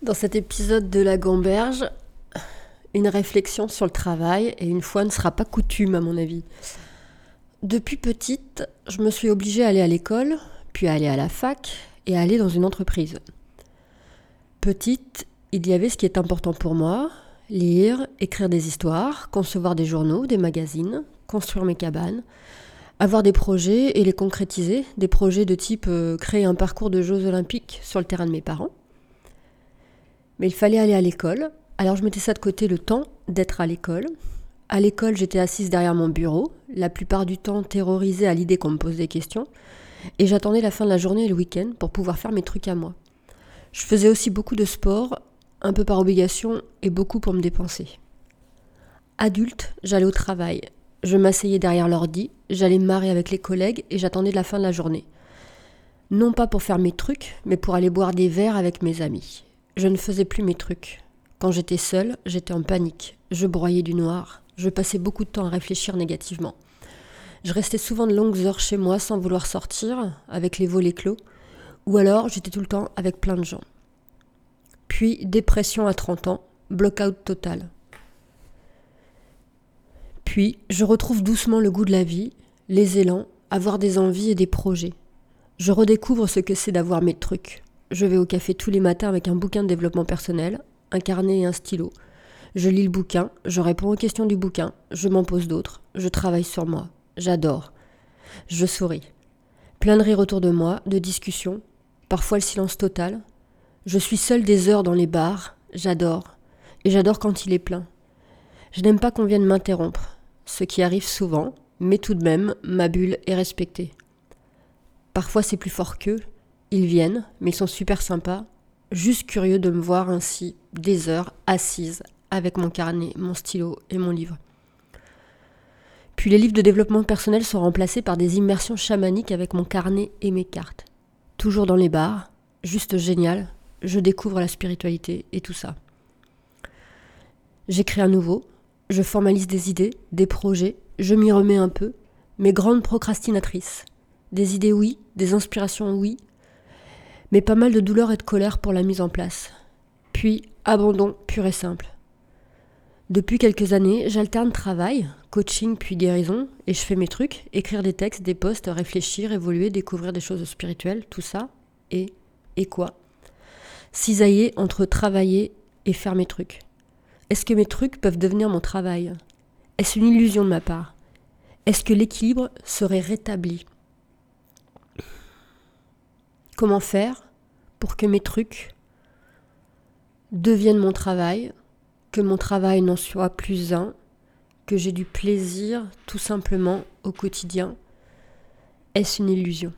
Dans cet épisode de la Gamberge, une réflexion sur le travail, et une fois ne sera pas coutume à mon avis. Depuis petite, je me suis obligée à aller à l'école, puis à aller à la fac, et à aller dans une entreprise. Petite, il y avait ce qui est important pour moi, lire, écrire des histoires, concevoir des journaux, des magazines, construire mes cabanes, avoir des projets et les concrétiser, des projets de type euh, créer un parcours de Jeux olympiques sur le terrain de mes parents. Mais il fallait aller à l'école, alors je mettais ça de côté le temps d'être à l'école. À l'école, j'étais assise derrière mon bureau, la plupart du temps terrorisée à l'idée qu'on me pose des questions, et j'attendais la fin de la journée et le week-end pour pouvoir faire mes trucs à moi. Je faisais aussi beaucoup de sport, un peu par obligation et beaucoup pour me dépenser. Adulte, j'allais au travail. Je m'asseyais derrière l'ordi, j'allais me marrer avec les collègues et j'attendais la fin de la journée. Non pas pour faire mes trucs, mais pour aller boire des verres avec mes amis. Je ne faisais plus mes trucs. Quand j'étais seule, j'étais en panique. Je broyais du noir. Je passais beaucoup de temps à réfléchir négativement. Je restais souvent de longues heures chez moi sans vouloir sortir, avec les volets clos, ou alors j'étais tout le temps avec plein de gens. Puis dépression à 30 ans, block-out total. Puis je retrouve doucement le goût de la vie, les élans, avoir des envies et des projets. Je redécouvre ce que c'est d'avoir mes trucs. Je vais au café tous les matins avec un bouquin de développement personnel, un carnet et un stylo. Je lis le bouquin, je réponds aux questions du bouquin, je m'en pose d'autres, je travaille sur moi. J'adore. Je souris. Plein de rires autour de moi, de discussions, parfois le silence total. Je suis seule des heures dans les bars, j'adore. Et j'adore quand il est plein. Je n'aime pas qu'on vienne m'interrompre, ce qui arrive souvent, mais tout de même, ma bulle est respectée. Parfois c'est plus fort qu'eux, ils viennent, mais ils sont super sympas, juste curieux de me voir ainsi des heures assise avec mon carnet, mon stylo et mon livre. Puis les livres de développement personnel sont remplacés par des immersions chamaniques avec mon carnet et mes cartes. Toujours dans les bars, juste génial, je découvre la spiritualité et tout ça. J'écris à nouveau, je formalise des idées, des projets, je m'y remets un peu, mes grandes procrastinatrices. Des idées oui, des inspirations oui, mais pas mal de douleur et de colère pour la mise en place. Puis abandon pur et simple. Depuis quelques années, j'alterne travail, coaching puis guérison, et je fais mes trucs, écrire des textes, des posts, réfléchir, évoluer, découvrir des choses spirituelles, tout ça, et, et quoi? Cisailler entre travailler et faire mes trucs. Est-ce que mes trucs peuvent devenir mon travail? Est-ce une illusion de ma part? Est-ce que l'équilibre serait rétabli? Comment faire pour que mes trucs deviennent mon travail, que mon travail n'en soit plus un, que j'ai du plaisir tout simplement au quotidien. Est-ce une illusion?